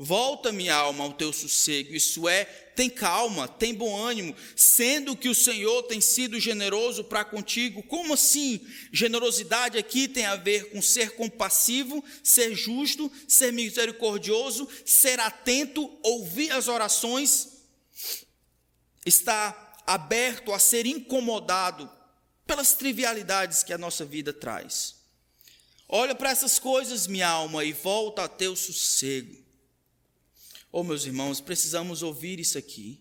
Volta, minha alma, ao teu sossego, isso é, tem calma, tem bom ânimo, sendo que o Senhor tem sido generoso para contigo. Como assim? Generosidade aqui tem a ver com ser compassivo, ser justo, ser misericordioso, ser atento, ouvir as orações, estar aberto a ser incomodado pelas trivialidades que a nossa vida traz. Olha para essas coisas, minha alma, e volta a teu sossego. Oh, meus irmãos, precisamos ouvir isso aqui.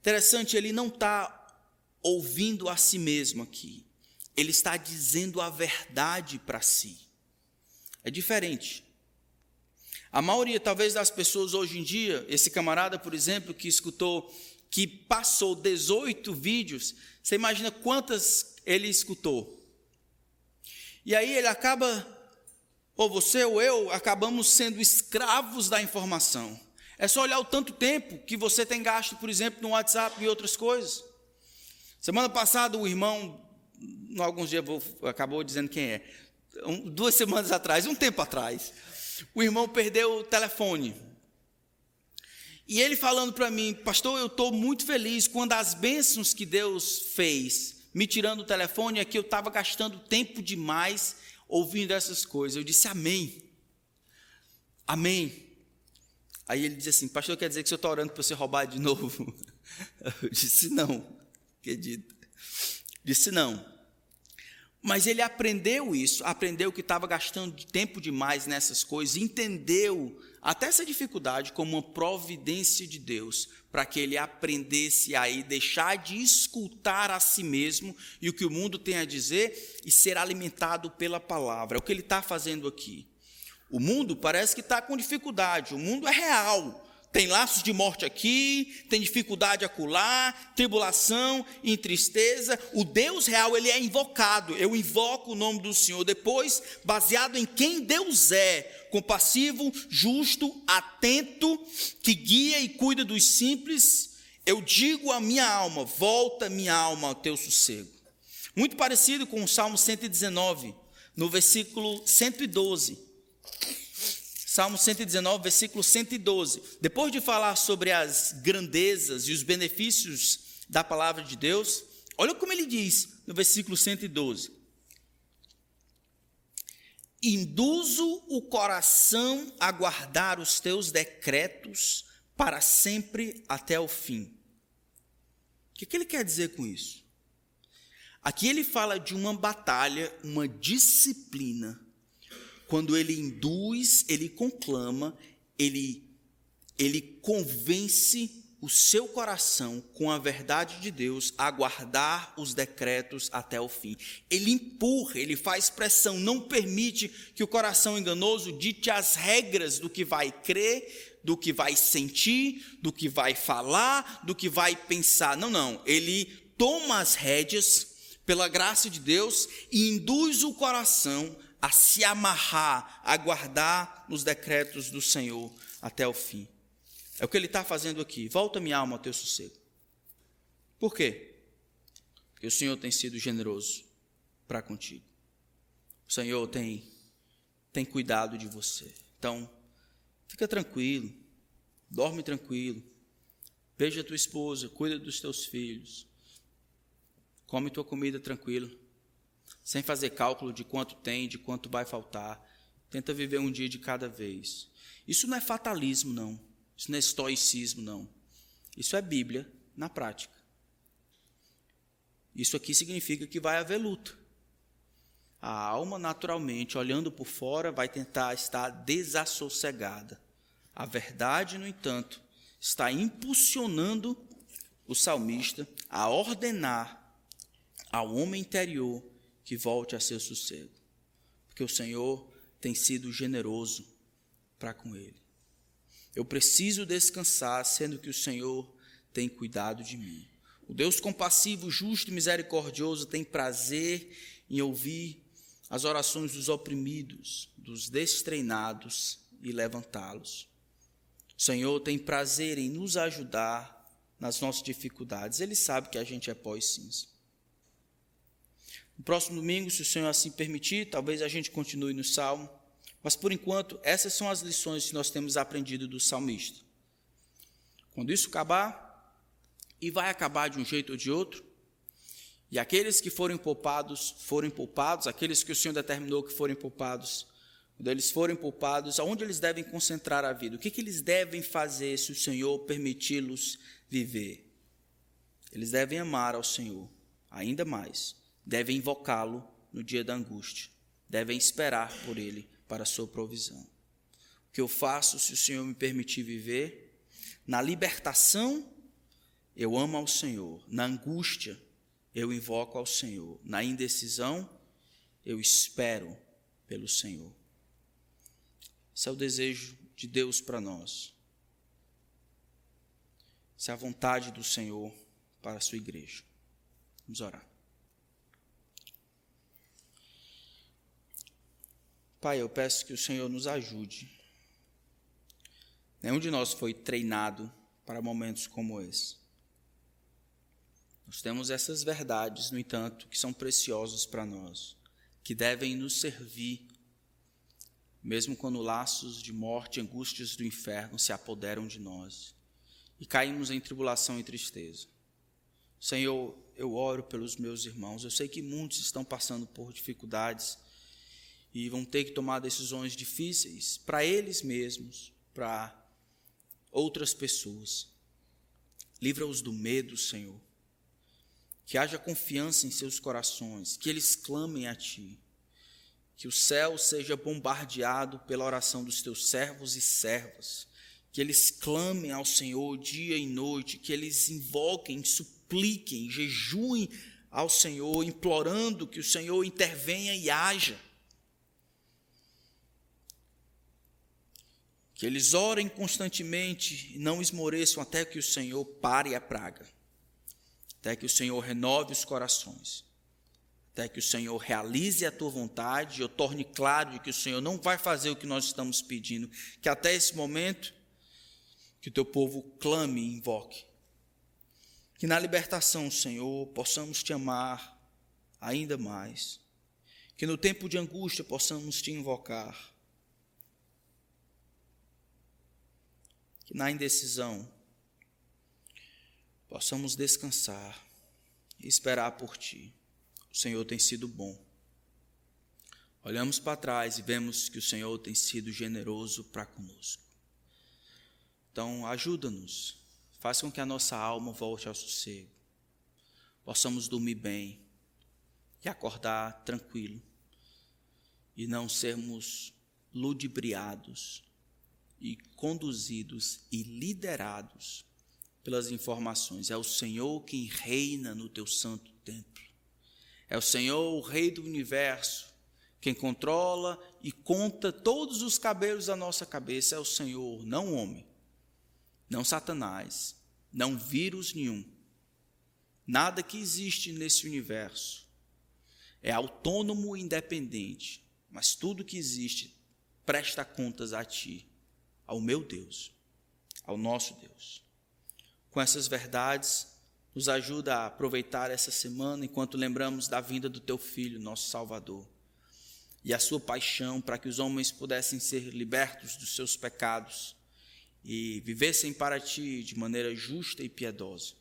Interessante, ele não está ouvindo a si mesmo aqui. Ele está dizendo a verdade para si. É diferente. A maioria, talvez, das pessoas hoje em dia, esse camarada, por exemplo, que escutou, que passou 18 vídeos, você imagina quantas ele escutou? E aí ele acaba ou você ou eu acabamos sendo escravos da informação. É só olhar o tanto tempo que você tem gasto, por exemplo, no WhatsApp e outras coisas. Semana passada, o irmão, alguns dias vou, acabou dizendo quem é, um, duas semanas atrás, um tempo atrás, o irmão perdeu o telefone. E ele falando para mim, pastor, eu estou muito feliz quando as bênçãos que Deus fez, me tirando o telefone, é que eu estava gastando tempo demais ouvindo essas coisas. Eu disse amém. Amém. Aí ele disse assim: Pastor, quer dizer que o senhor está orando para você roubar de novo? (laughs) Eu disse: Não, acredito. Disse: Não. Mas ele aprendeu isso, aprendeu que estava gastando tempo demais nessas coisas, entendeu até essa dificuldade como uma providência de Deus, para que ele aprendesse a deixar de escutar a si mesmo e o que o mundo tem a dizer e ser alimentado pela palavra. É o que ele está fazendo aqui. O mundo parece que está com dificuldade, o mundo é real, tem laços de morte aqui, tem dificuldade acolá, tribulação e tristeza. O Deus real, ele é invocado. Eu invoco o nome do Senhor. Depois, baseado em quem Deus é, compassivo, justo, atento, que guia e cuida dos simples, eu digo à minha alma: volta minha alma ao teu sossego. Muito parecido com o Salmo 119, no versículo 112. Salmo 119, versículo 112. Depois de falar sobre as grandezas e os benefícios da palavra de Deus, olha como ele diz no versículo 112: Induzo o coração a guardar os teus decretos para sempre até o fim. O que, que ele quer dizer com isso? Aqui ele fala de uma batalha, uma disciplina quando ele induz, ele conclama, ele, ele convence o seu coração com a verdade de Deus a guardar os decretos até o fim. Ele empurra, ele faz pressão, não permite que o coração enganoso dite as regras do que vai crer, do que vai sentir, do que vai falar, do que vai pensar. Não, não. Ele toma as rédeas pela graça de Deus e induz o coração a se amarrar, a guardar nos decretos do Senhor até o fim. É o que ele está fazendo aqui. Volta minha alma ao teu sossego. Por quê? Porque o Senhor tem sido generoso para contigo. O Senhor tem, tem cuidado de você. Então, fica tranquilo, dorme tranquilo, beija a tua esposa, cuida dos teus filhos, come tua comida tranquilo sem fazer cálculo de quanto tem, de quanto vai faltar. Tenta viver um dia de cada vez. Isso não é fatalismo, não. Isso não é estoicismo, não. Isso é Bíblia na prática. Isso aqui significa que vai haver luta. A alma, naturalmente, olhando por fora, vai tentar estar desassossegada. A verdade, no entanto, está impulsionando o salmista a ordenar ao homem interior que volte a seu sossego, porque o Senhor tem sido generoso para com ele. Eu preciso descansar, sendo que o Senhor tem cuidado de mim. O Deus compassivo, justo e misericordioso tem prazer em ouvir as orações dos oprimidos, dos destreinados e levantá-los. O Senhor tem prazer em nos ajudar nas nossas dificuldades. Ele sabe que a gente é pó e cinza. No próximo domingo, se o Senhor assim permitir, talvez a gente continue no Salmo. Mas por enquanto, essas são as lições que nós temos aprendido do salmista. Quando isso acabar, e vai acabar de um jeito ou de outro, e aqueles que forem poupados, forem poupados, aqueles que o Senhor determinou que forem poupados, quando eles forem poupados, aonde eles devem concentrar a vida? O que, que eles devem fazer se o Senhor permiti-los viver? Eles devem amar ao Senhor, ainda mais, devem invocá-lo no dia da angústia, devem esperar por Ele para a sua provisão. O que eu faço se o Senhor me permitir viver? Na libertação, eu amo ao Senhor, na angústia, eu invoco ao Senhor. Na indecisão, eu espero pelo Senhor. Esse é o desejo de Deus para nós. Essa é a vontade do Senhor para a sua igreja. Vamos orar. Pai, eu peço que o Senhor nos ajude. Nenhum de nós foi treinado para momentos como esse. Nós temos essas verdades, no entanto, que são preciosas para nós, que devem nos servir, mesmo quando laços de morte, angústias do inferno se apoderam de nós e caímos em tribulação e tristeza. Senhor, eu oro pelos meus irmãos. Eu sei que muitos estão passando por dificuldades e vão ter que tomar decisões difíceis para eles mesmos, para outras pessoas. Livra-os do medo, Senhor que haja confiança em seus corações, que eles clamem a Ti, que o céu seja bombardeado pela oração dos Teus servos e servas, que eles clamem ao Senhor dia e noite, que eles invoquem, supliquem, jejuem ao Senhor, implorando que o Senhor intervenha e haja. Que eles orem constantemente e não esmoreçam até que o Senhor pare a praga até que o Senhor renove os corações, até que o Senhor realize a tua vontade, eu torne claro de que o Senhor não vai fazer o que nós estamos pedindo, que até esse momento que o teu povo clame e invoque. Que na libertação, Senhor, possamos te amar ainda mais. Que no tempo de angústia possamos te invocar. Que na indecisão possamos descansar e esperar por Ti. O Senhor tem sido bom. Olhamos para trás e vemos que o Senhor tem sido generoso para conosco. Então, ajuda-nos, faz com que a nossa alma volte ao sossego, possamos dormir bem e acordar tranquilo, e não sermos ludibriados e conduzidos e liderados pelas informações. É o Senhor quem reina no teu santo templo. É o Senhor, o Rei do universo, quem controla e conta todos os cabelos da nossa cabeça. É o Senhor, não homem, não Satanás, não vírus nenhum. Nada que existe nesse universo é autônomo e independente, mas tudo que existe presta contas a ti, ao meu Deus, ao nosso Deus com essas verdades, nos ajuda a aproveitar essa semana enquanto lembramos da vinda do teu filho, nosso Salvador, e a sua paixão para que os homens pudessem ser libertos dos seus pecados e vivessem para ti de maneira justa e piedosa.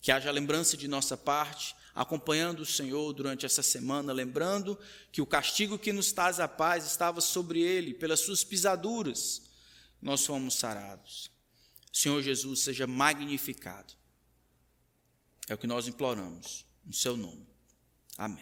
Que haja lembrança de nossa parte, acompanhando o Senhor durante essa semana, lembrando que o castigo que nos traz a paz estava sobre ele, pelas suas pisaduras, nós fomos sarados. Senhor Jesus seja magnificado. É o que nós imploramos, no seu nome. Amém.